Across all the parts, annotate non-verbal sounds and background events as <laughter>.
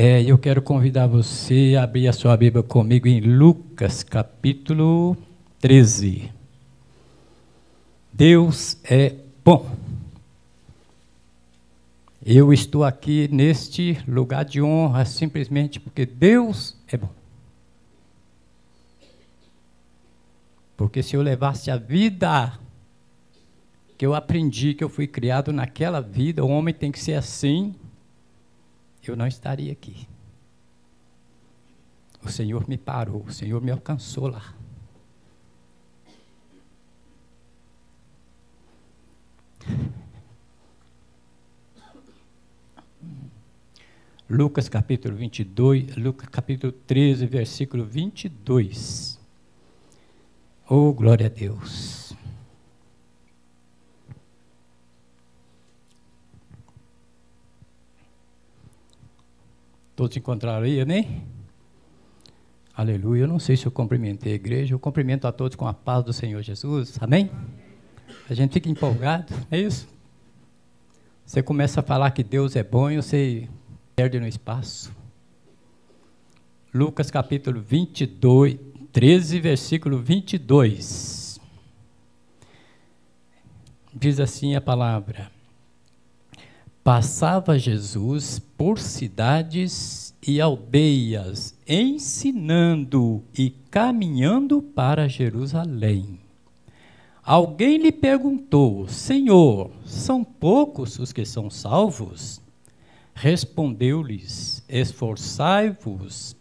É, eu quero convidar você a abrir a sua Bíblia comigo em Lucas, capítulo 13. Deus é bom. Eu estou aqui neste lugar de honra simplesmente porque Deus é bom. Porque se eu levasse a vida que eu aprendi, que eu fui criado naquela vida, o homem tem que ser assim, eu não estaria aqui. O Senhor me parou, o Senhor me alcançou lá. Lucas capítulo 22, Lucas capítulo 13, versículo 22. Oh, glória a Deus. Todos encontraram aí, amém? Aleluia. Eu não sei se eu cumprimentei a igreja, eu cumprimento a todos com a paz do Senhor Jesus, amém? A gente fica empolgado, é isso? Você começa a falar que Deus é bom e você perde no espaço. Lucas capítulo 22, 13, versículo 22. Diz assim a palavra: Passava Jesus por cidades e aldeias, ensinando e caminhando para Jerusalém. Alguém lhe perguntou: Senhor, são poucos os que são salvos? Respondeu-lhes: Esforçai-vos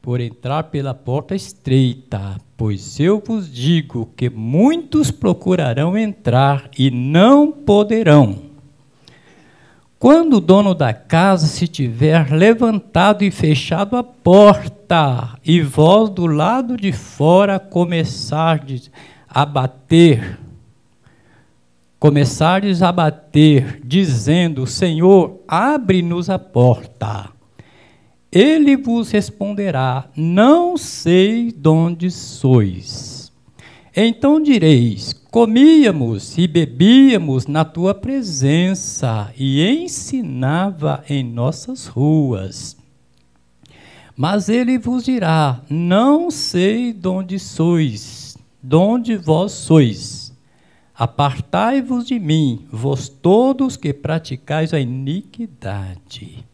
por entrar pela porta estreita, pois eu vos digo que muitos procurarão entrar e não poderão. Quando o dono da casa se tiver levantado e fechado a porta, e vós do lado de fora começardes a bater, começardes a bater, dizendo: Senhor, abre-nos a porta. Ele vos responderá: Não sei de onde sois. Então direis: Comíamos e bebíamos na tua presença e ensinava em nossas ruas. Mas ele vos dirá: Não sei de onde sois, de onde vós sois. Apartai-vos de mim, vós todos que praticais a iniquidade.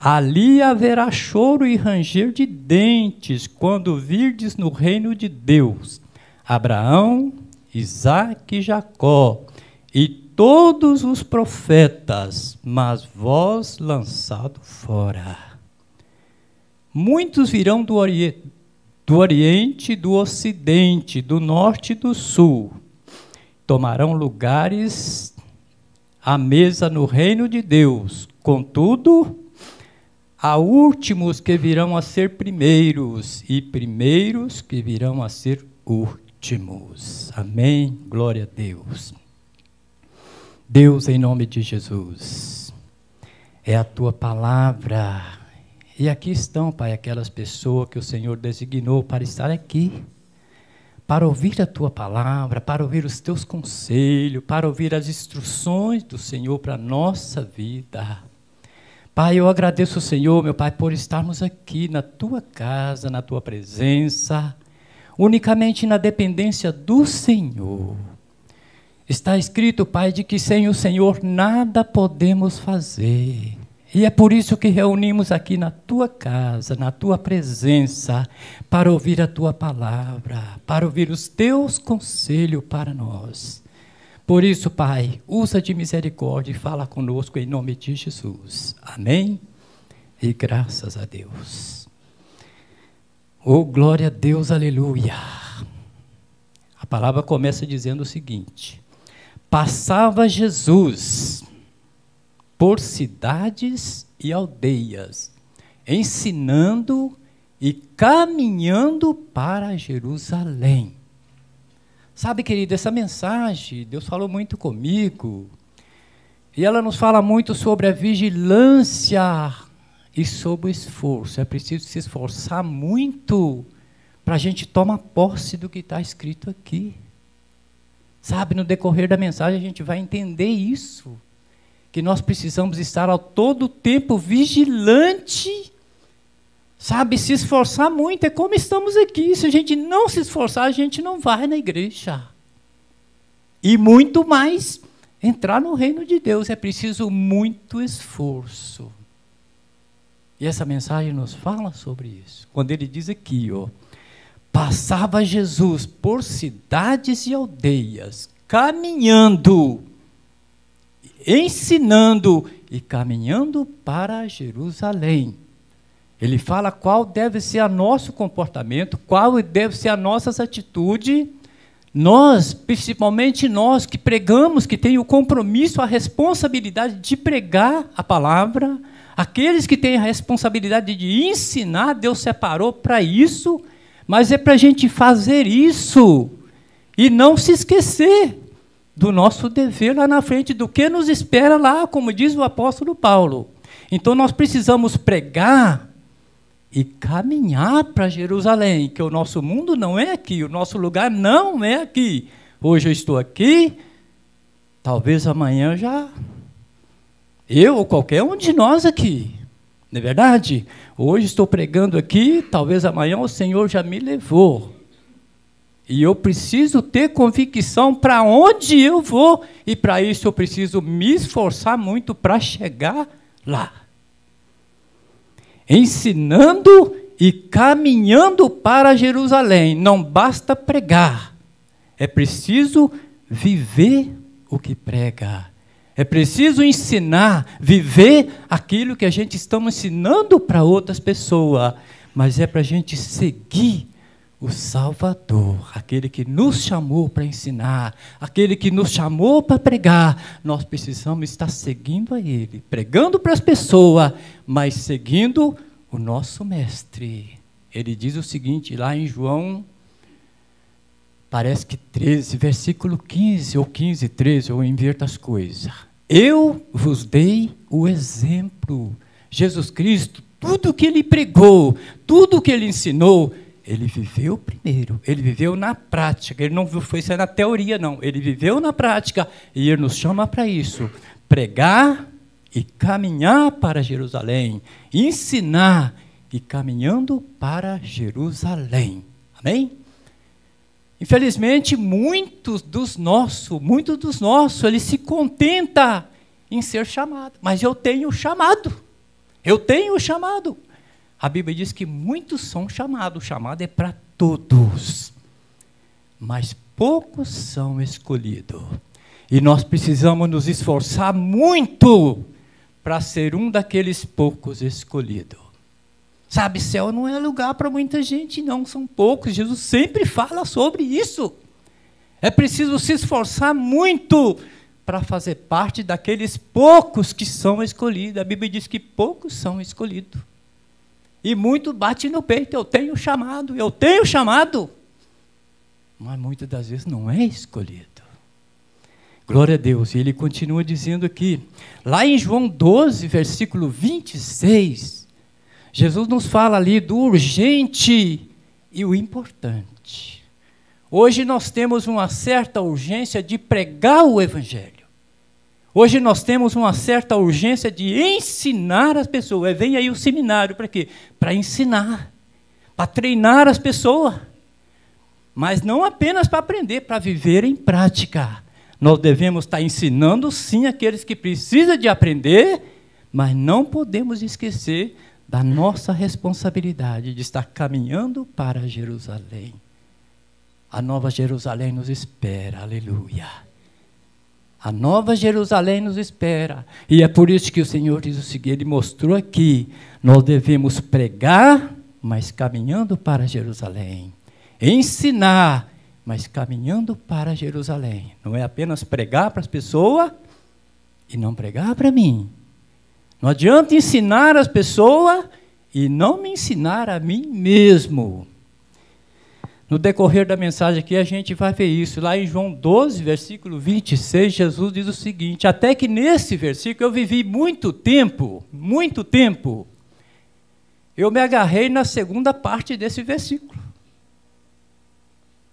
Ali haverá choro e ranger de dentes quando virdes no reino de Deus Abraão, Isaac e Jacó, e todos os profetas, mas vós lançado fora. Muitos virão do, ori do Oriente, do Ocidente, do Norte e do Sul. Tomarão lugares à mesa no reino de Deus. Contudo, há últimos que virão a ser primeiros, e primeiros que virão a ser últimos últimos. Amém. Glória a Deus. Deus, em nome de Jesus, é a tua palavra. E aqui estão, Pai, aquelas pessoas que o Senhor designou para estar aqui, para ouvir a tua palavra, para ouvir os teus conselhos, para ouvir as instruções do Senhor para a nossa vida. Pai, eu agradeço o Senhor, meu Pai, por estarmos aqui na tua casa, na tua presença unicamente na dependência do Senhor. Está escrito, Pai, de que sem o Senhor nada podemos fazer. E é por isso que reunimos aqui na tua casa, na tua presença, para ouvir a tua palavra, para ouvir os teus conselhos para nós. Por isso, Pai, usa de misericórdia e fala conosco em nome de Jesus. Amém? E graças a Deus. Oh, glória a Deus, aleluia. A palavra começa dizendo o seguinte: Passava Jesus por cidades e aldeias, ensinando e caminhando para Jerusalém. Sabe, querido, essa mensagem, Deus falou muito comigo, e ela nos fala muito sobre a vigilância e sob o esforço. É preciso se esforçar muito para a gente tomar posse do que está escrito aqui. Sabe, no decorrer da mensagem a gente vai entender isso. que nós precisamos estar ao todo tempo vigilante, sabe, se esforçar muito. É como estamos aqui. Se a gente não se esforçar, a gente não vai na igreja. E muito mais, entrar no reino de Deus é preciso muito esforço. E essa mensagem nos fala sobre isso. Quando ele diz aqui, ó, passava Jesus por cidades e aldeias, caminhando, ensinando e caminhando para Jerusalém. Ele fala qual deve ser o nosso comportamento, qual deve ser a nossa atitude. Nós, principalmente nós que pregamos, que tem o compromisso, a responsabilidade de pregar a palavra, aqueles que têm a responsabilidade de ensinar, Deus separou para isso mas é para a gente fazer isso e não se esquecer do nosso dever lá na frente, do que nos espera lá, como diz o apóstolo Paulo. Então nós precisamos pregar e caminhar para Jerusalém, que o nosso mundo não é aqui, o nosso lugar não é aqui. Hoje eu estou aqui, talvez amanhã já. Eu ou qualquer um de nós aqui. Não é verdade? Hoje estou pregando aqui, talvez amanhã o Senhor já me levou. E eu preciso ter convicção para onde eu vou, e para isso eu preciso me esforçar muito para chegar lá. Ensinando e caminhando para Jerusalém. Não basta pregar, é preciso viver o que prega. É preciso ensinar, viver aquilo que a gente está ensinando para outras pessoas, mas é para a gente seguir o Salvador, aquele que nos chamou para ensinar, aquele que nos chamou para pregar. Nós precisamos estar seguindo a Ele, pregando para as pessoas, mas seguindo o nosso Mestre. Ele diz o seguinte lá em João parece que 13, versículo 15 ou 15, 13, eu inverto as coisas. Eu vos dei o exemplo. Jesus Cristo, tudo que ele pregou, tudo que ele ensinou, ele viveu primeiro, ele viveu na prática, ele não foi só na teoria, não, ele viveu na prática e ele nos chama para isso: pregar e caminhar para Jerusalém, ensinar e caminhando para Jerusalém. Amém? Infelizmente, muitos dos nossos, muitos dos nossos, ele se contenta em ser chamado. Mas eu tenho chamado. Eu tenho chamado. A Bíblia diz que muitos são chamados. O chamado é para todos. Mas poucos são escolhidos. E nós precisamos nos esforçar muito para ser um daqueles poucos escolhidos. Sabe, céu não é lugar para muita gente, não, são poucos. Jesus sempre fala sobre isso. É preciso se esforçar muito para fazer parte daqueles poucos que são escolhidos. A Bíblia diz que poucos são escolhidos. E muito bate no peito, eu tenho chamado, eu tenho chamado. Mas muitas das vezes não é escolhido. Glória a Deus. E ele continua dizendo aqui, lá em João 12, versículo 26, Jesus nos fala ali do urgente e o importante. Hoje nós temos uma certa urgência de pregar o Evangelho. Hoje nós temos uma certa urgência de ensinar as pessoas. Vem aí o seminário para quê? Para ensinar, para treinar as pessoas. Mas não apenas para aprender, para viver em prática. Nós devemos estar ensinando sim aqueles que precisam de aprender, mas não podemos esquecer da nossa responsabilidade de estar caminhando para Jerusalém. A nova Jerusalém nos espera, aleluia. A nova Jerusalém nos espera. E é por isso que o Senhor diz o seguinte: Ele mostrou aqui, nós devemos pregar, mas caminhando para Jerusalém. Ensinar, mas caminhando para Jerusalém. Não é apenas pregar para as pessoas e não pregar para mim, não adianta ensinar as pessoas e não me ensinar a mim mesmo. No decorrer da mensagem aqui, a gente vai ver isso. Lá em João 12, versículo 26, Jesus diz o seguinte: Até que nesse versículo eu vivi muito tempo, muito tempo, eu me agarrei na segunda parte desse versículo.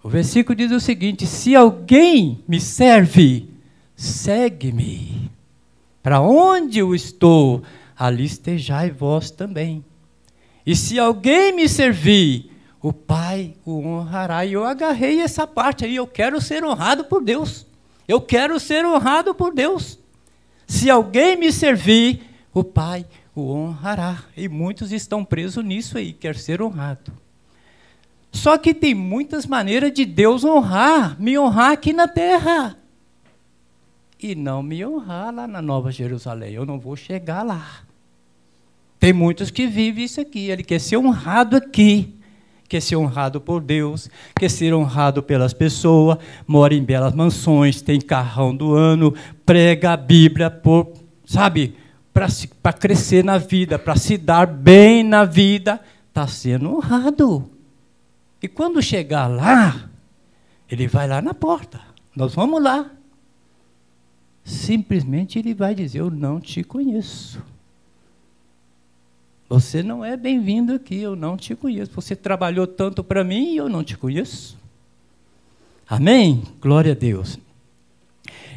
O versículo diz o seguinte: Se alguém me serve, segue-me. Para onde eu estou, ali estejai vós também. E se alguém me servir, o Pai o honrará. E eu agarrei essa parte aí, eu quero ser honrado por Deus. Eu quero ser honrado por Deus. Se alguém me servir, o Pai o honrará. E muitos estão presos nisso aí, quer ser honrado. Só que tem muitas maneiras de Deus honrar, me honrar aqui na terra. E não me honrar lá na Nova Jerusalém. Eu não vou chegar lá. Tem muitos que vivem isso aqui. Ele quer ser honrado aqui. Quer ser honrado por Deus, quer ser honrado pelas pessoas, mora em belas mansões, tem carrão do ano, prega a Bíblia por, sabe, para crescer na vida, para se dar bem na vida, está sendo honrado. E quando chegar lá, ele vai lá na porta. Nós vamos lá. Simplesmente ele vai dizer: Eu não te conheço. Você não é bem-vindo aqui, eu não te conheço. Você trabalhou tanto para mim e eu não te conheço. Amém? Glória a Deus.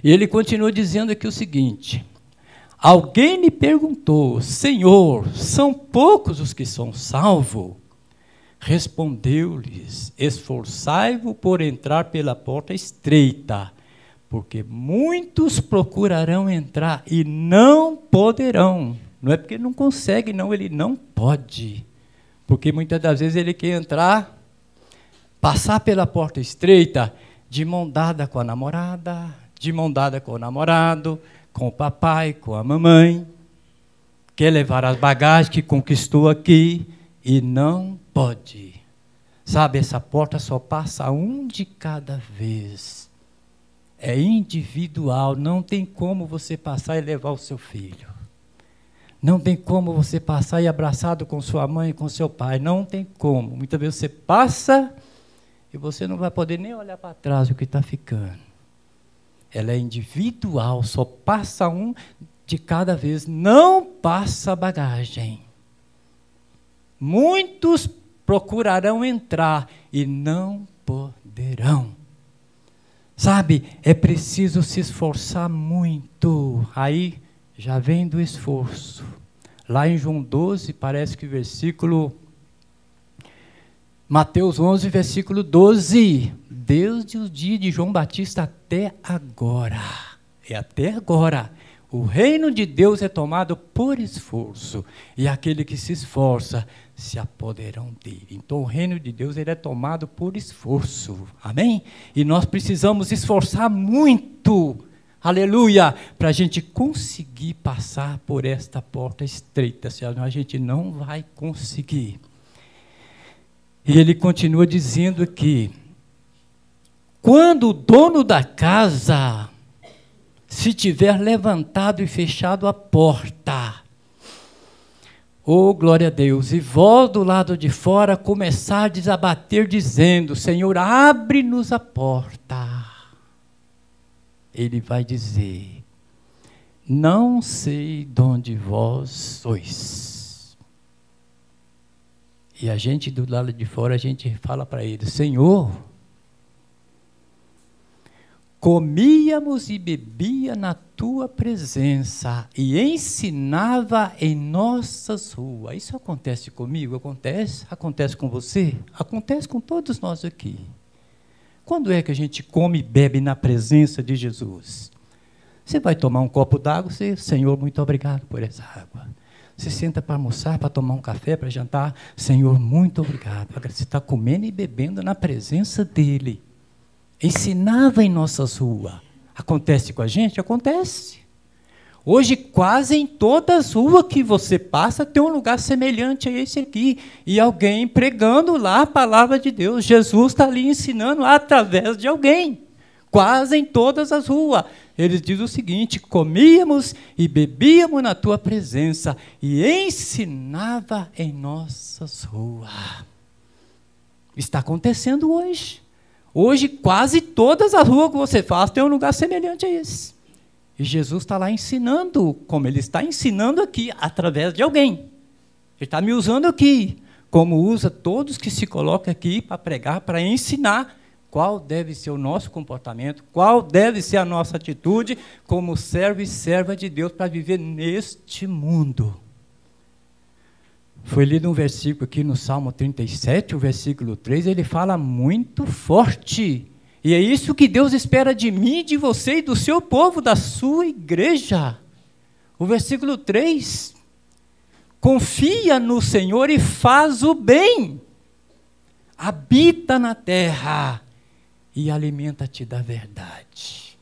E ele continua dizendo aqui o seguinte: Alguém lhe perguntou, Senhor, são poucos os que são salvos? Respondeu-lhes: Esforçai-vos por entrar pela porta estreita, porque muitos procurarão entrar e não poderão. Não é porque não consegue, não, ele não pode. Porque muitas das vezes ele quer entrar, passar pela porta estreita, de mão dada com a namorada, de mão dada com o namorado, com o papai, com a mamãe, quer levar as bagagens que conquistou aqui e não pode. Sabe, essa porta só passa um de cada vez. É individual, não tem como você passar e levar o seu filho. Não tem como você passar e abraçado com sua mãe e com seu pai. Não tem como. Muitas vezes você passa e você não vai poder nem olhar para trás o que está ficando. Ela é individual, só passa um de cada vez. Não passa bagagem. Muitos procurarão entrar e não poderão. Sabe, é preciso se esforçar muito. Aí já vem do esforço. Lá em João 12, parece que o versículo. Mateus 11, versículo 12. Desde o dia de João Batista até agora. É até agora o reino de Deus é tomado por esforço, e aquele que se esforça se apoderarão dele. Então o reino de Deus ele é tomado por esforço. Amém? E nós precisamos esforçar muito. Aleluia! Para a gente conseguir passar por esta porta estreita, senão a gente não vai conseguir. E ele continua dizendo aqui: quando o dono da casa se tiver levantado e fechado a porta. Oh, glória a Deus! E vós do lado de fora começardes a bater, dizendo: Senhor, abre-nos a porta. Ele vai dizer: Não sei de onde vós sois. E a gente do lado de fora, a gente fala para ele: Senhor, comíamos e bebia na tua presença e ensinava em nossas ruas. Isso acontece comigo? Acontece? Acontece com você? Acontece com todos nós aqui. Quando é que a gente come e bebe na presença de Jesus? Você vai tomar um copo d'água, você, Senhor, muito obrigado por essa água. Você senta para almoçar, para tomar um café, para jantar, Senhor, muito obrigado. Você está comendo e bebendo na presença dEle ensinava em nossas ruas. Acontece com a gente? Acontece. Hoje, quase em todas as ruas que você passa, tem um lugar semelhante a esse aqui. E alguém pregando lá a palavra de Deus. Jesus está ali ensinando através de alguém. Quase em todas as ruas. Eles dizem o seguinte: comíamos e bebíamos na tua presença e ensinava em nossas ruas. Está acontecendo hoje. Hoje, quase todas as ruas que você faz tem um lugar semelhante a esse. E Jesus está lá ensinando, como ele está ensinando aqui, através de alguém. Ele está me usando aqui, como usa todos que se colocam aqui para pregar, para ensinar qual deve ser o nosso comportamento, qual deve ser a nossa atitude como servo e serva de Deus para viver neste mundo. Foi lido um versículo aqui no Salmo 37, o versículo 3, ele fala muito forte. E é isso que Deus espera de mim, de você e do seu povo, da sua igreja. O versículo 3. Confia no Senhor e faz o bem. Habita na terra e alimenta-te da verdade.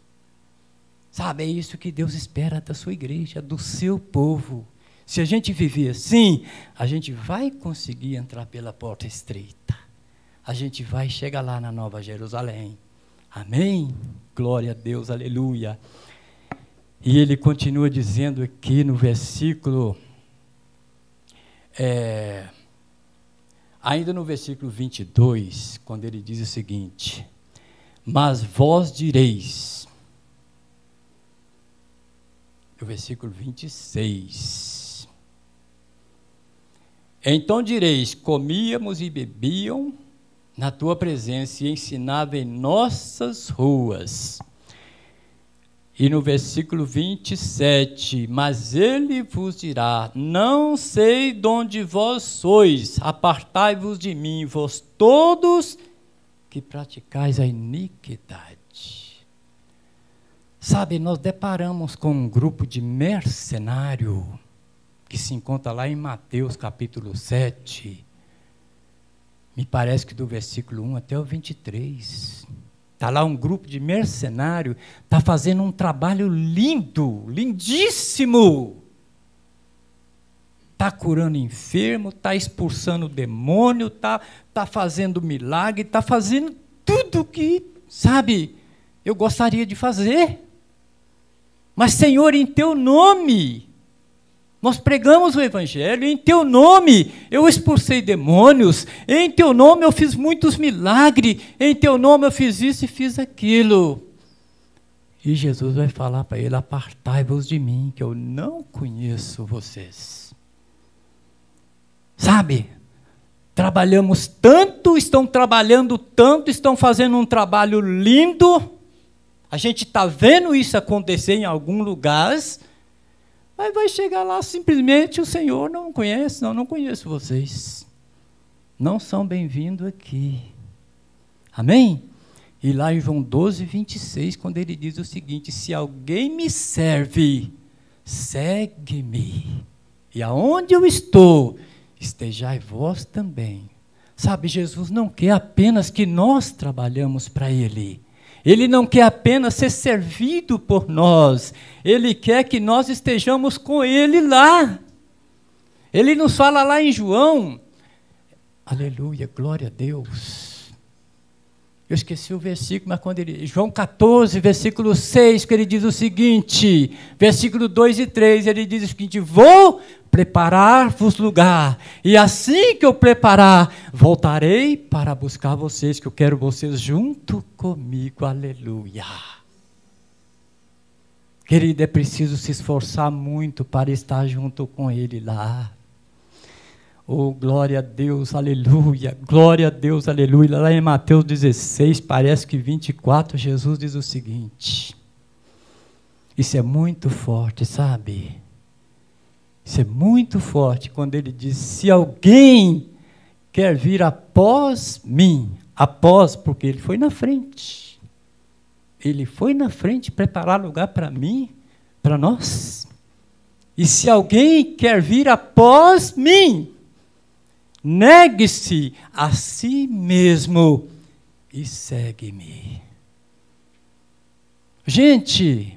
Sabe, é isso que Deus espera da sua igreja, do seu povo. Se a gente viver assim, a gente vai conseguir entrar pela porta estreita. A gente vai chegar lá na Nova Jerusalém. Amém? Glória a Deus, aleluia. E ele continua dizendo aqui no versículo, é, ainda no versículo 22, quando ele diz o seguinte: Mas vós direis, o versículo 26, então direis: comíamos e bebiam na tua presença e ensinava em nossas ruas. E no versículo 27, mas ele vos dirá: Não sei de onde vós sois, apartai-vos de mim, vós todos que praticais a iniquidade. Sabe, nós deparamos com um grupo de mercenário que se encontra lá em Mateus capítulo 7, me parece que do versículo 1 até o 23. Está lá um grupo de mercenário, está fazendo um trabalho lindo, lindíssimo. Está curando enfermo, está expulsando demônio, está tá fazendo milagre, está fazendo tudo que, sabe, eu gostaria de fazer. Mas, Senhor, em teu nome, nós pregamos o Evangelho, em teu nome eu expulsei demônios, em teu nome eu fiz muitos milagres, em teu nome eu fiz isso e fiz aquilo. E Jesus vai falar para ele: Apartai-vos de mim, que eu não conheço vocês. Sabe, trabalhamos tanto, estão trabalhando tanto, estão fazendo um trabalho lindo, a gente está vendo isso acontecer em alguns lugares Aí vai chegar lá simplesmente o Senhor não conhece, não, não conheço vocês. Não são bem-vindos aqui. Amém? E lá em João 12, 26, quando ele diz o seguinte: Se alguém me serve, segue-me. E aonde eu estou, estejai vós também. Sabe, Jesus não quer apenas que nós trabalhamos para Ele. Ele não quer apenas ser servido por nós, ele quer que nós estejamos com ele lá. Ele nos fala lá em João, aleluia, glória a Deus. Eu esqueci o versículo, mas quando ele. João 14, versículo 6, que ele diz o seguinte: versículo 2 e 3, ele diz o seguinte: Vou preparar-vos lugar, e assim que eu preparar, voltarei para buscar vocês, que eu quero vocês junto comigo, aleluia. Querido, é preciso se esforçar muito para estar junto com Ele lá. Oh, glória a Deus, aleluia. Glória a Deus, aleluia. Lá em Mateus 16, parece que 24, Jesus diz o seguinte. Isso é muito forte, sabe? Isso é muito forte quando ele diz: se alguém quer vir após mim, após, porque ele foi na frente. Ele foi na frente preparar lugar para mim, para nós. E se alguém quer vir após mim, Negue-se a si mesmo e segue-me. Gente,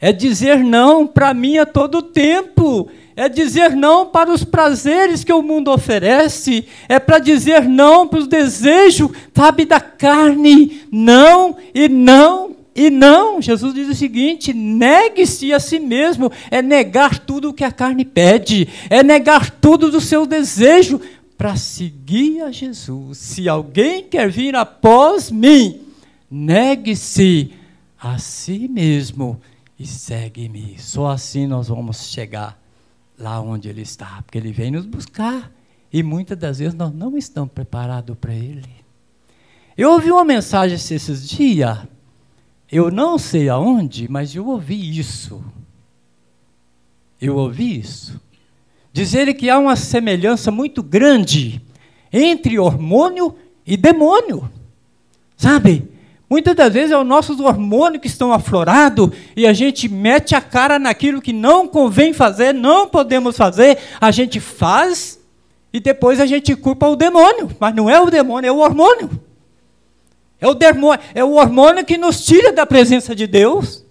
é dizer não para mim a todo tempo, é dizer não para os prazeres que o mundo oferece, é para dizer não para os desejos, sabe, da carne, não e não e não, Jesus diz o seguinte: negue-se a si mesmo, é negar tudo o que a carne pede, é negar tudo do seu desejo para seguir a Jesus. Se alguém quer vir após mim, negue-se a si mesmo e segue-me. Só assim nós vamos chegar lá onde Ele está, porque Ele vem nos buscar e muitas das vezes nós não estamos preparados para Ele. Eu ouvi uma mensagem esses dias, eu não sei aonde, mas eu ouvi isso. Eu ouvi isso. Dizer que há uma semelhança muito grande entre hormônio e demônio. Sabe? Muitas das vezes é os nossos hormônios que estão aflorados e a gente mete a cara naquilo que não convém fazer, não podemos fazer, a gente faz e depois a gente culpa o demônio. Mas não é o demônio, é o hormônio. É o, demônio, é o hormônio que nos tira da presença de Deus.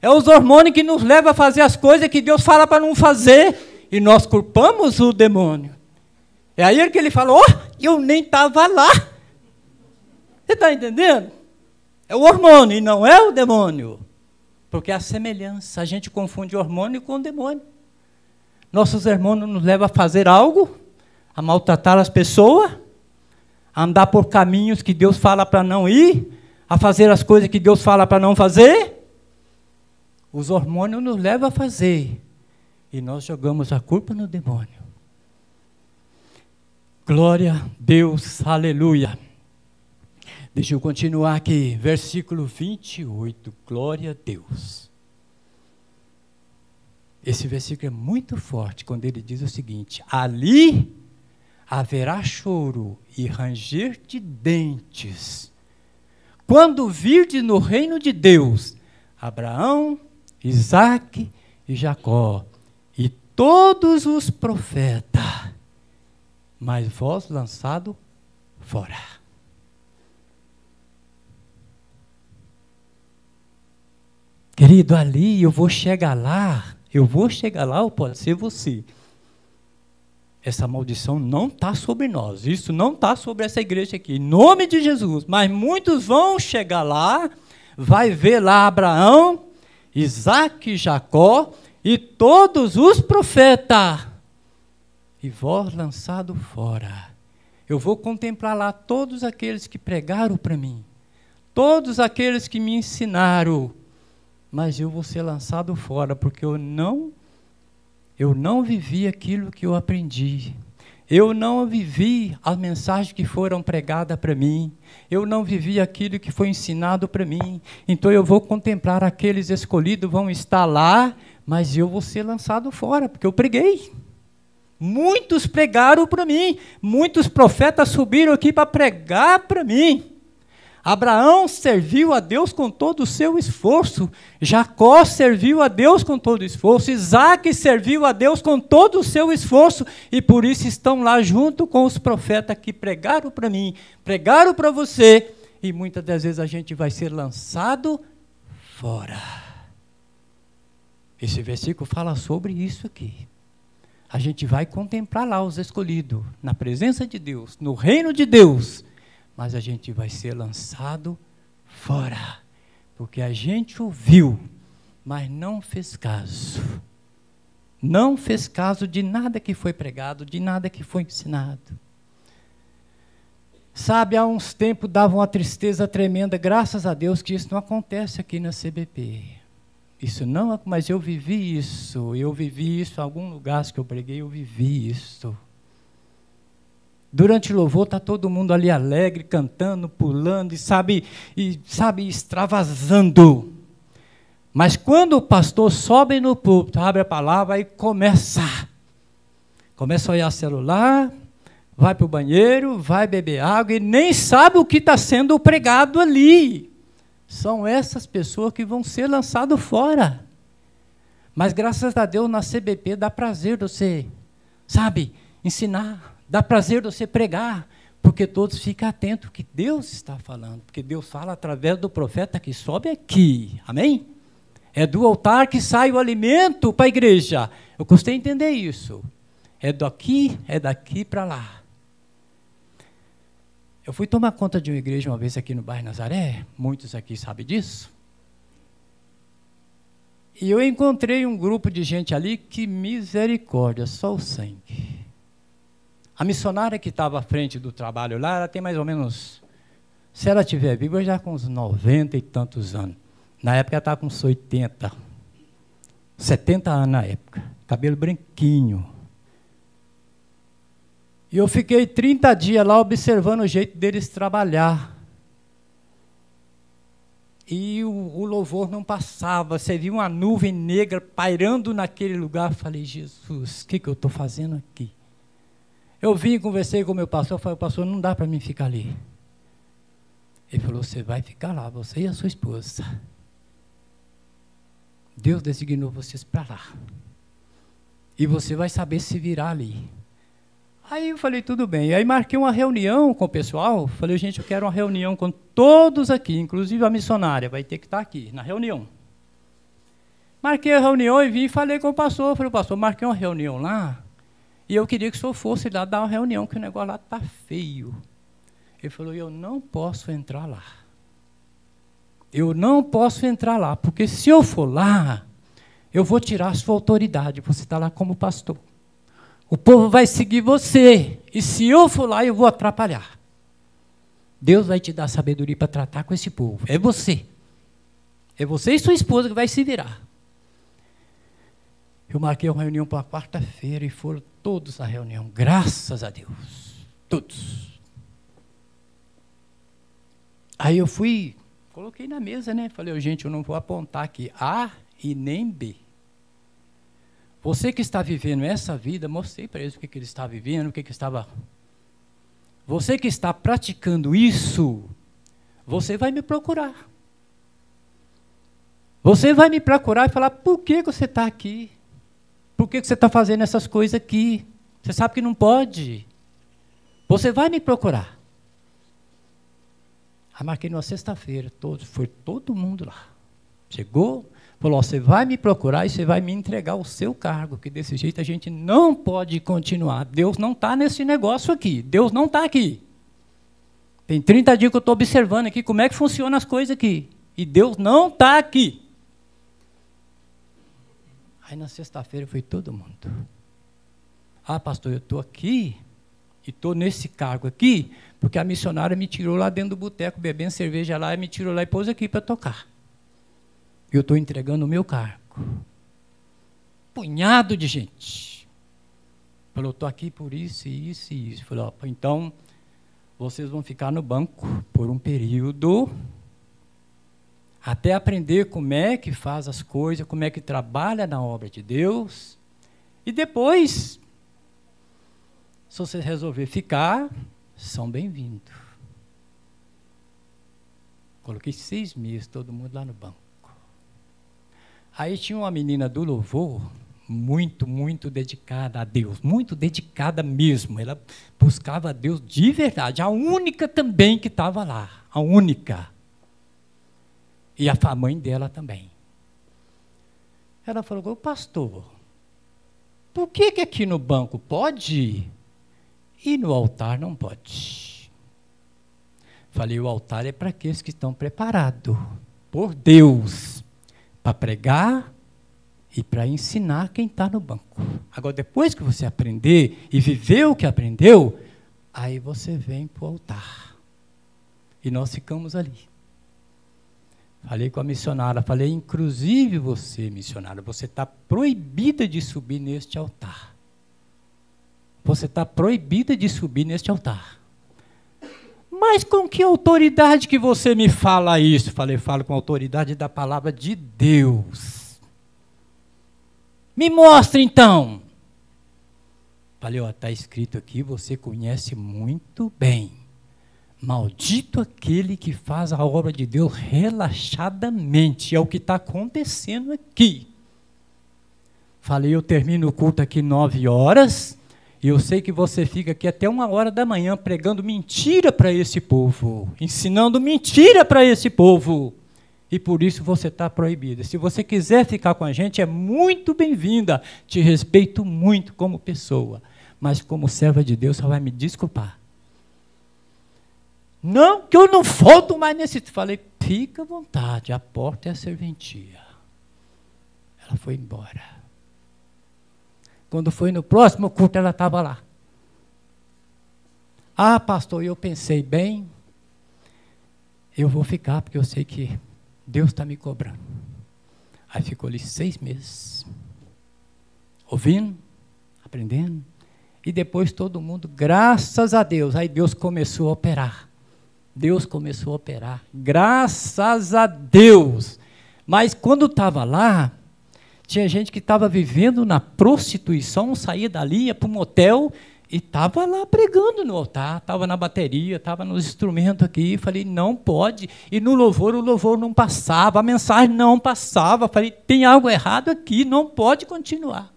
É os hormônios que nos leva a fazer as coisas que Deus fala para não fazer. E nós culpamos o demônio. É aí que ele falou: oh, eu nem estava lá. Você está entendendo? É o hormônio e não é o demônio. Porque a semelhança, a gente confunde hormônio com demônio. Nossos hormônios nos levam a fazer algo, a maltratar as pessoas, a andar por caminhos que Deus fala para não ir, a fazer as coisas que Deus fala para não fazer. Os hormônios nos levam a fazer. E nós jogamos a culpa no demônio. Glória a Deus, aleluia. Deixa eu continuar aqui, versículo 28. Glória a Deus. Esse versículo é muito forte quando ele diz o seguinte: Ali haverá choro e ranger de dentes. Quando virdes no reino de Deus Abraão, Isaque e Jacó, e todos os profetas, mas vós lançado fora. Querido, ali eu vou chegar lá, eu vou chegar lá, ou pode ser você. Essa maldição não está sobre nós, isso não está sobre essa igreja aqui, em nome de Jesus. Mas muitos vão chegar lá, vai ver lá Abraão, Isaac, Jacó e todos os profetas, e vós lançado fora. Eu vou contemplar lá todos aqueles que pregaram para mim, todos aqueles que me ensinaram, mas eu vou ser lançado fora porque eu não eu não vivi aquilo que eu aprendi. Eu não vivi as mensagens que foram pregadas para mim. Eu não vivi aquilo que foi ensinado para mim. Então eu vou contemplar aqueles escolhidos vão estar lá, mas eu vou ser lançado fora porque eu preguei. Muitos pregaram para mim, muitos profetas subiram aqui para pregar para mim. Abraão serviu a Deus com todo o seu esforço, Jacó serviu a Deus com todo o esforço, Isaac serviu a Deus com todo o seu esforço, e por isso estão lá junto com os profetas que pregaram para mim, pregaram para você, e muitas das vezes a gente vai ser lançado fora. Esse versículo fala sobre isso aqui. A gente vai contemplar lá os escolhidos, na presença de Deus, no reino de Deus mas a gente vai ser lançado fora, porque a gente ouviu, mas não fez caso. Não fez caso de nada que foi pregado, de nada que foi ensinado. Sabe, há uns tempos dava uma tristeza tremenda, graças a Deus que isso não acontece aqui na CBP. Isso não, mas eu vivi isso, eu vivi isso em algum lugar que eu preguei, eu vivi isso. Durante o louvor está todo mundo ali alegre, cantando, pulando e sabe, e sabe extravasando. Mas quando o pastor sobe no púlpito, abre a palavra e começa. Começa a olhar celular, vai para o banheiro, vai beber água e nem sabe o que está sendo pregado ali. São essas pessoas que vão ser lançadas fora. Mas graças a Deus na CBP dá prazer você, sabe, ensinar, Dá prazer você pregar, porque todos ficam atentos ao que Deus está falando, porque Deus fala através do profeta que sobe aqui. Amém? É do altar que sai o alimento para a igreja. Eu custei entender isso. É daqui, é daqui para lá. Eu fui tomar conta de uma igreja uma vez aqui no bairro Nazaré, muitos aqui sabem disso. E eu encontrei um grupo de gente ali que misericórdia, só o sangue. A missionária que estava à frente do trabalho lá, ela tem mais ou menos, se ela tiver viva, já com uns 90 e tantos anos. Na época ela estava com uns 80, 70 anos na época, cabelo branquinho. E eu fiquei 30 dias lá observando o jeito deles trabalhar. e o, o, louvor não passava. Você viu uma nuvem negra pairando naquele lugar. Falei, Jesus, o que, que eu estou fazendo aqui? Eu vim conversei com o meu pastor. Falei, pastor, não dá para mim ficar ali. Ele falou, você vai ficar lá, você e a sua esposa. Deus designou vocês para lá. E você vai saber se virar ali. Aí eu falei, tudo bem. Aí marquei uma reunião com o pessoal. Falei, gente, eu quero uma reunião com todos aqui, inclusive a missionária, vai ter que estar aqui, na reunião. Marquei a reunião e vim e falei com o pastor. Falei, pastor, marquei uma reunião lá. E eu queria que o senhor fosse lá dar uma reunião, que o negócio lá está feio. Ele falou, eu não posso entrar lá. Eu não posso entrar lá, porque se eu for lá, eu vou tirar a sua autoridade. Você está lá como pastor. O povo vai seguir você. E se eu for lá, eu vou atrapalhar. Deus vai te dar sabedoria para tratar com esse povo. É você. É você e sua esposa que vai se virar. Eu marquei uma reunião para quarta-feira e foram todos à reunião. Graças a Deus. Todos. Aí eu fui, coloquei na mesa, né? Falei, gente, eu não vou apontar aqui A e nem B. Você que está vivendo essa vida, mostrei para eles o que, que ele está vivendo, o que, que estava. Você que está praticando isso, você vai me procurar. Você vai me procurar e falar: por que, que você está aqui? Por que, você está fazendo essas coisas aqui? Você sabe que não pode. Você vai me procurar. Aí marquei numa sexta-feira, foi todo mundo lá. Chegou, Falou: você vai me procurar e você vai me entregar o seu cargo, que desse jeito a gente não pode continuar. Deus não está nesse negócio aqui. Deus não está aqui. Tem 30 dias que eu estou observando aqui como é que funcionam as coisas aqui. E Deus não está aqui. Aí na sexta-feira foi todo mundo. Ah, pastor, eu estou aqui e estou nesse cargo aqui, porque a missionária me tirou lá dentro do boteco, bebendo cerveja lá, e me tirou lá e pôs aqui para tocar eu estou entregando o meu cargo. Punhado de gente. Falou, estou aqui por isso, isso e isso. Falou, então vocês vão ficar no banco por um período até aprender como é que faz as coisas, como é que trabalha na obra de Deus. E depois, se vocês resolver ficar, são bem-vindos. Coloquei seis meses, todo mundo lá no banco. Aí tinha uma menina do louvor, muito, muito dedicada a Deus, muito dedicada mesmo. Ela buscava a Deus de verdade, a única também que estava lá, a única. E a mãe dela também. Ela falou: Pastor, por que, que aqui no banco pode e no altar não pode? Falei: O altar é para aqueles que estão preparados por Deus para pregar e para ensinar quem está no banco. Agora, depois que você aprender e viver o que aprendeu, aí você vem para o altar. E nós ficamos ali. Falei com a missionária, falei, inclusive você, missionária, você está proibida de subir neste altar. Você está proibida de subir neste altar. Mas com que autoridade que você me fala isso? Falei, falo com a autoridade da palavra de Deus. Me mostre então. Falei, ó, está escrito aqui, você conhece muito bem. Maldito aquele que faz a obra de Deus relaxadamente. É o que está acontecendo aqui. Falei, eu termino o culto aqui nove horas. E eu sei que você fica aqui até uma hora da manhã pregando mentira para esse povo, ensinando mentira para esse povo. E por isso você está proibida. Se você quiser ficar com a gente, é muito bem-vinda. Te respeito muito como pessoa. Mas como serva de Deus, só vai me desculpar. Não, que eu não volto mais nesse. Falei, fica à vontade, a porta é a serventia. Ela foi embora. Quando foi no próximo culto, ela estava lá. Ah, pastor, eu pensei bem, eu vou ficar, porque eu sei que Deus está me cobrando. Aí ficou ali seis meses, ouvindo, aprendendo, e depois todo mundo, graças a Deus, aí Deus começou a operar. Deus começou a operar. Graças a Deus. Mas quando estava lá, tinha gente que estava vivendo na prostituição, saía dali, ia para um motel e estava lá pregando no altar, estava na bateria, estava nos instrumentos aqui. Falei, não pode. E no louvor, o louvor não passava, a mensagem não passava. Falei, tem algo errado aqui, não pode continuar.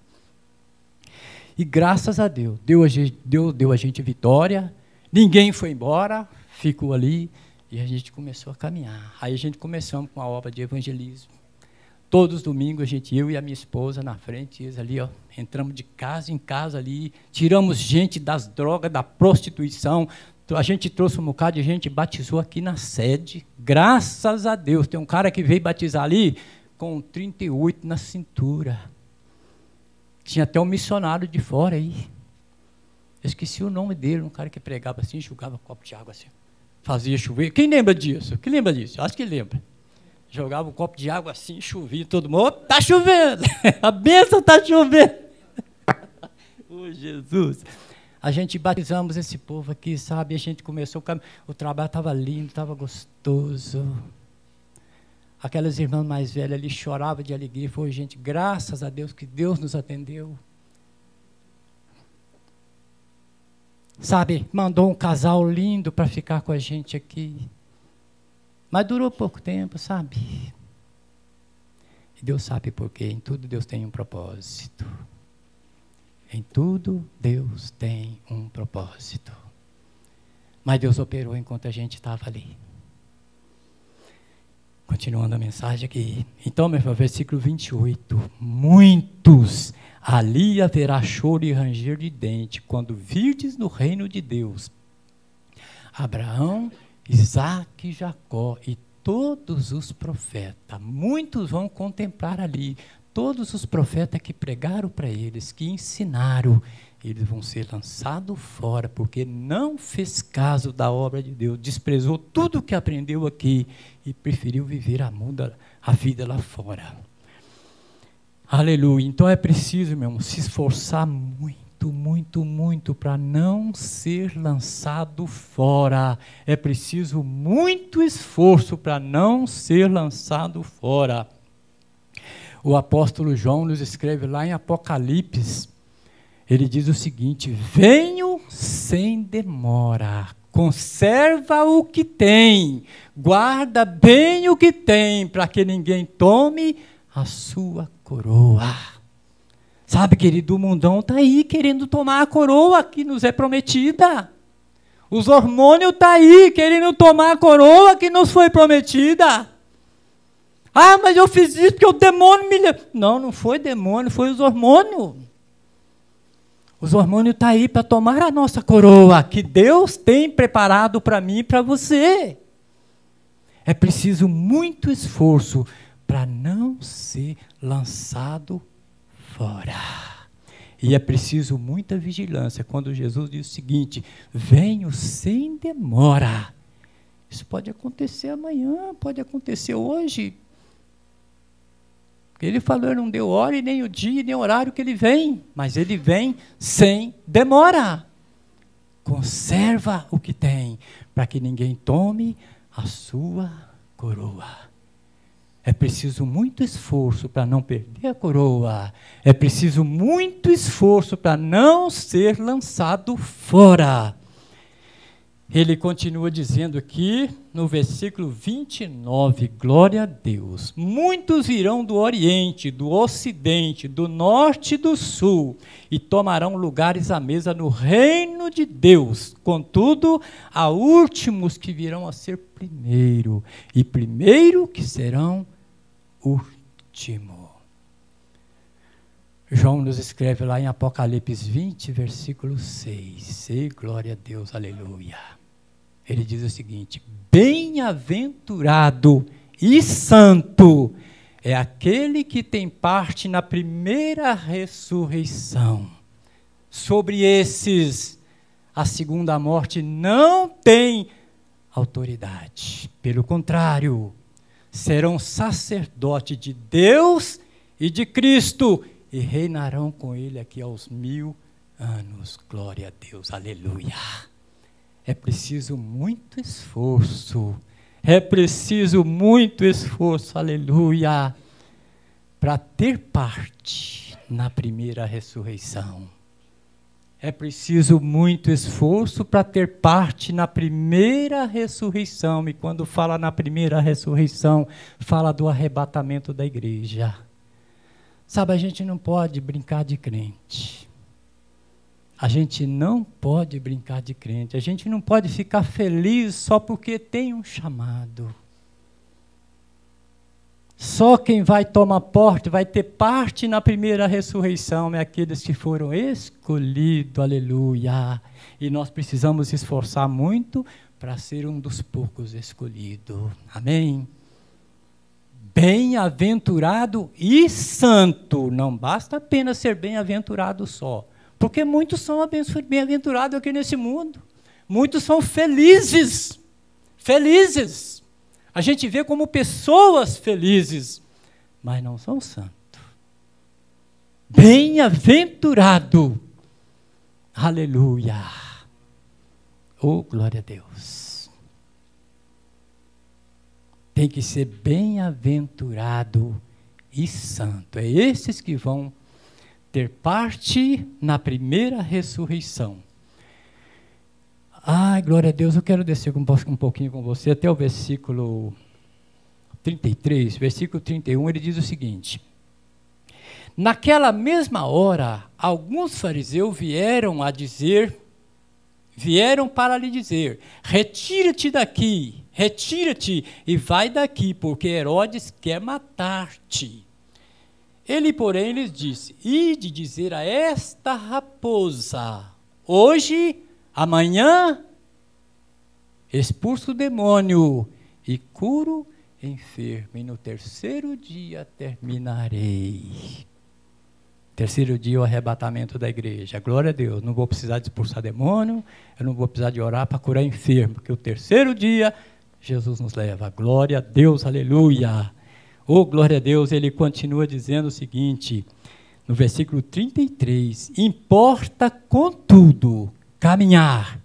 E graças a Deus, deu a gente, deu, deu a gente vitória, ninguém foi embora, ficou ali e a gente começou a caminhar. Aí a gente começamos com a obra de evangelismo. Todos os domingos, a gente, eu e a minha esposa na frente, eles ali, ó, entramos de casa em casa ali, tiramos gente das drogas, da prostituição. A gente trouxe um bocado de gente, batizou aqui na sede. Graças a Deus. Tem um cara que veio batizar ali com 38 na cintura. Tinha até um missionário de fora aí. Eu esqueci o nome dele, um cara que pregava assim, jogava um copo de água assim. Fazia chover. Quem lembra disso? Quem lembra disso? Acho que lembra jogava um copo de água assim, chovia, todo mundo, está chovendo, <laughs> a benção está chovendo. <laughs> oh, Jesus. A gente batizamos esse povo aqui, sabe? A gente começou, o trabalho estava lindo, estava gostoso. Aquelas irmãs mais velhas ali choravam de alegria. Foi, gente, graças a Deus que Deus nos atendeu. Sabe, mandou um casal lindo para ficar com a gente aqui. Mas durou pouco tempo, sabe? E Deus sabe por quê. Em tudo Deus tem um propósito. Em tudo Deus tem um propósito. Mas Deus operou enquanto a gente estava ali. Continuando a mensagem aqui. Então, meu irmão, versículo 28. Muitos ali haverá choro e ranger de dente quando virdes no reino de Deus. Abraão Isaac Jacó e todos os profetas, muitos vão contemplar ali, todos os profetas que pregaram para eles, que ensinaram, eles vão ser lançados fora, porque não fez caso da obra de Deus, desprezou tudo que aprendeu aqui e preferiu viver a, muda, a vida lá fora. Aleluia. Então é preciso, meu irmão, se esforçar muito, muito, muito para não ser lançado fora. É preciso muito esforço para não ser lançado fora. O apóstolo João nos escreve lá em Apocalipse, ele diz o seguinte: Venho sem demora, conserva o que tem, guarda bem o que tem, para que ninguém tome a sua coroa. Sabe, querido, o mundão está aí querendo tomar a coroa que nos é prometida. Os hormônios estão tá aí querendo tomar a coroa que nos foi prometida. Ah, mas eu fiz isso porque o demônio me. Não, não foi demônio, foi os hormônios. Os hormônios estão tá aí para tomar a nossa coroa que Deus tem preparado para mim e para você. É preciso muito esforço para não ser lançado fora. E é preciso muita vigilância quando Jesus diz o seguinte: venho sem demora. Isso pode acontecer amanhã, pode acontecer hoje. Ele falou, ele não deu hora nem o dia nem o horário que ele vem, mas ele vem sem demora. Conserva o que tem, para que ninguém tome a sua coroa. É preciso muito esforço para não perder a coroa. É preciso muito esforço para não ser lançado fora. Ele continua dizendo aqui no versículo 29, glória a Deus. Muitos virão do Oriente, do Ocidente, do Norte e do Sul, e tomarão lugares à mesa no reino de Deus. Contudo, há últimos que virão a ser primeiro, e primeiro que serão último. João nos escreve lá em Apocalipse 20, versículo 6. Sei, glória a Deus, aleluia. Ele diz o seguinte: Bem-aventurado e santo é aquele que tem parte na primeira ressurreição. Sobre esses, a segunda morte não tem autoridade. Pelo contrário, serão sacerdote de Deus e de Cristo e reinarão com ele aqui aos mil anos. Glória a Deus, aleluia. É preciso muito esforço. É preciso muito esforço, aleluia, para ter parte na primeira ressurreição. É preciso muito esforço para ter parte na primeira ressurreição. E quando fala na primeira ressurreição, fala do arrebatamento da igreja. Sabe, a gente não pode brincar de crente. A gente não pode brincar de crente. A gente não pode ficar feliz só porque tem um chamado. Só quem vai tomar porte, vai ter parte na primeira ressurreição, é aqueles que foram escolhidos, aleluia. E nós precisamos esforçar muito para ser um dos poucos escolhidos. Amém? Bem-aventurado e santo. Não basta apenas ser bem-aventurado só. Porque muitos são bem-aventurados aqui nesse mundo. Muitos são felizes. Felizes a gente vê como pessoas felizes, mas não são santos. Bem-aventurado. Aleluia. Oh, glória a Deus. Tem que ser bem-aventurado e santo. É esses que vão ter parte na primeira ressurreição. Ai, glória a Deus, eu quero descer um pouquinho com você até o versículo 33, versículo 31, ele diz o seguinte: Naquela mesma hora, alguns fariseus vieram a dizer, vieram para lhe dizer: Retira-te daqui, retira-te e vai daqui, porque Herodes quer matar-te. Ele, porém, lhes disse: Ide dizer a esta raposa: Hoje Amanhã expulso o demônio e curo enfermo, e no terceiro dia terminarei. Terceiro dia, o arrebatamento da igreja. Glória a Deus. Não vou precisar de expulsar demônio, eu não vou precisar de orar para curar enfermo, porque o terceiro dia, Jesus nos leva. Glória a Deus, aleluia. Oh, glória a Deus, ele continua dizendo o seguinte, no versículo 33: Importa, contudo, caminhar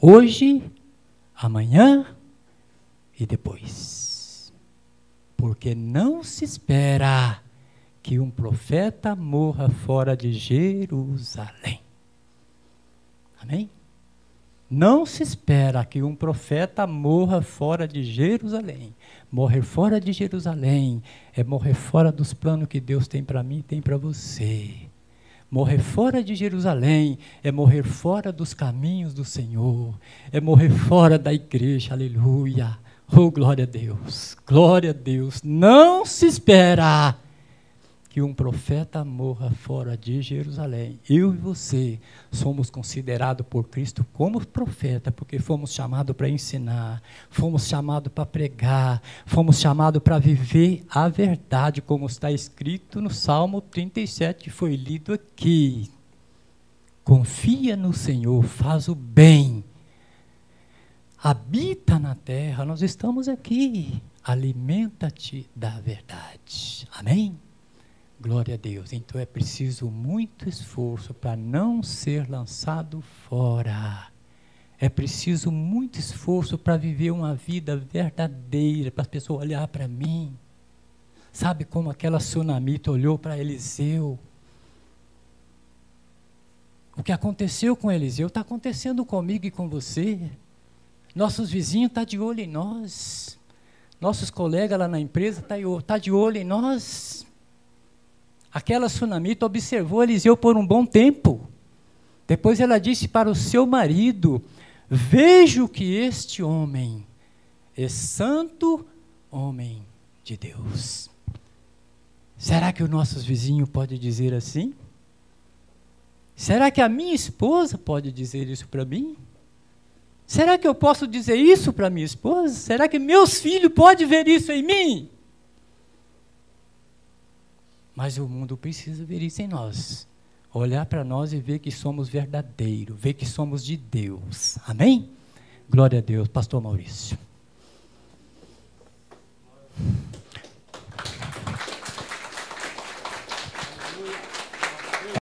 hoje, amanhã e depois. Porque não se espera que um profeta morra fora de Jerusalém. Amém? Não se espera que um profeta morra fora de Jerusalém. Morrer fora de Jerusalém é morrer fora dos planos que Deus tem para mim e tem para você. Morrer fora de Jerusalém é morrer fora dos caminhos do Senhor, é morrer fora da igreja, aleluia. Oh, glória a Deus, glória a Deus. Não se espera que um profeta morra fora de Jerusalém. Eu e você somos considerados por Cristo como profeta, porque fomos chamados para ensinar, fomos chamados para pregar, fomos chamados para viver a verdade, como está escrito no Salmo 37, que foi lido aqui. Confia no Senhor, faz o bem, habita na terra, nós estamos aqui, alimenta-te da verdade. Amém? Glória a Deus. Então é preciso muito esforço para não ser lançado fora. É preciso muito esforço para viver uma vida verdadeira, para as pessoas olhar para mim. Sabe como aquela sunamita olhou para Eliseu? O que aconteceu com Eliseu está acontecendo comigo e com você. Nossos vizinhos estão tá de olho em nós. Nossos colegas lá na empresa estão tá de olho em nós. Aquela sunamita observou Eliseu por um bom tempo. Depois ela disse para o seu marido: Vejo que este homem é santo homem de Deus. Será que os nossos vizinhos podem dizer assim? Será que a minha esposa pode dizer isso para mim? Será que eu posso dizer isso para minha esposa? Será que meus filhos podem ver isso em mim? Mas o mundo precisa ver isso em nós. Olhar para nós e ver que somos verdadeiros, ver que somos de Deus. Amém? Glória a Deus. Pastor Maurício.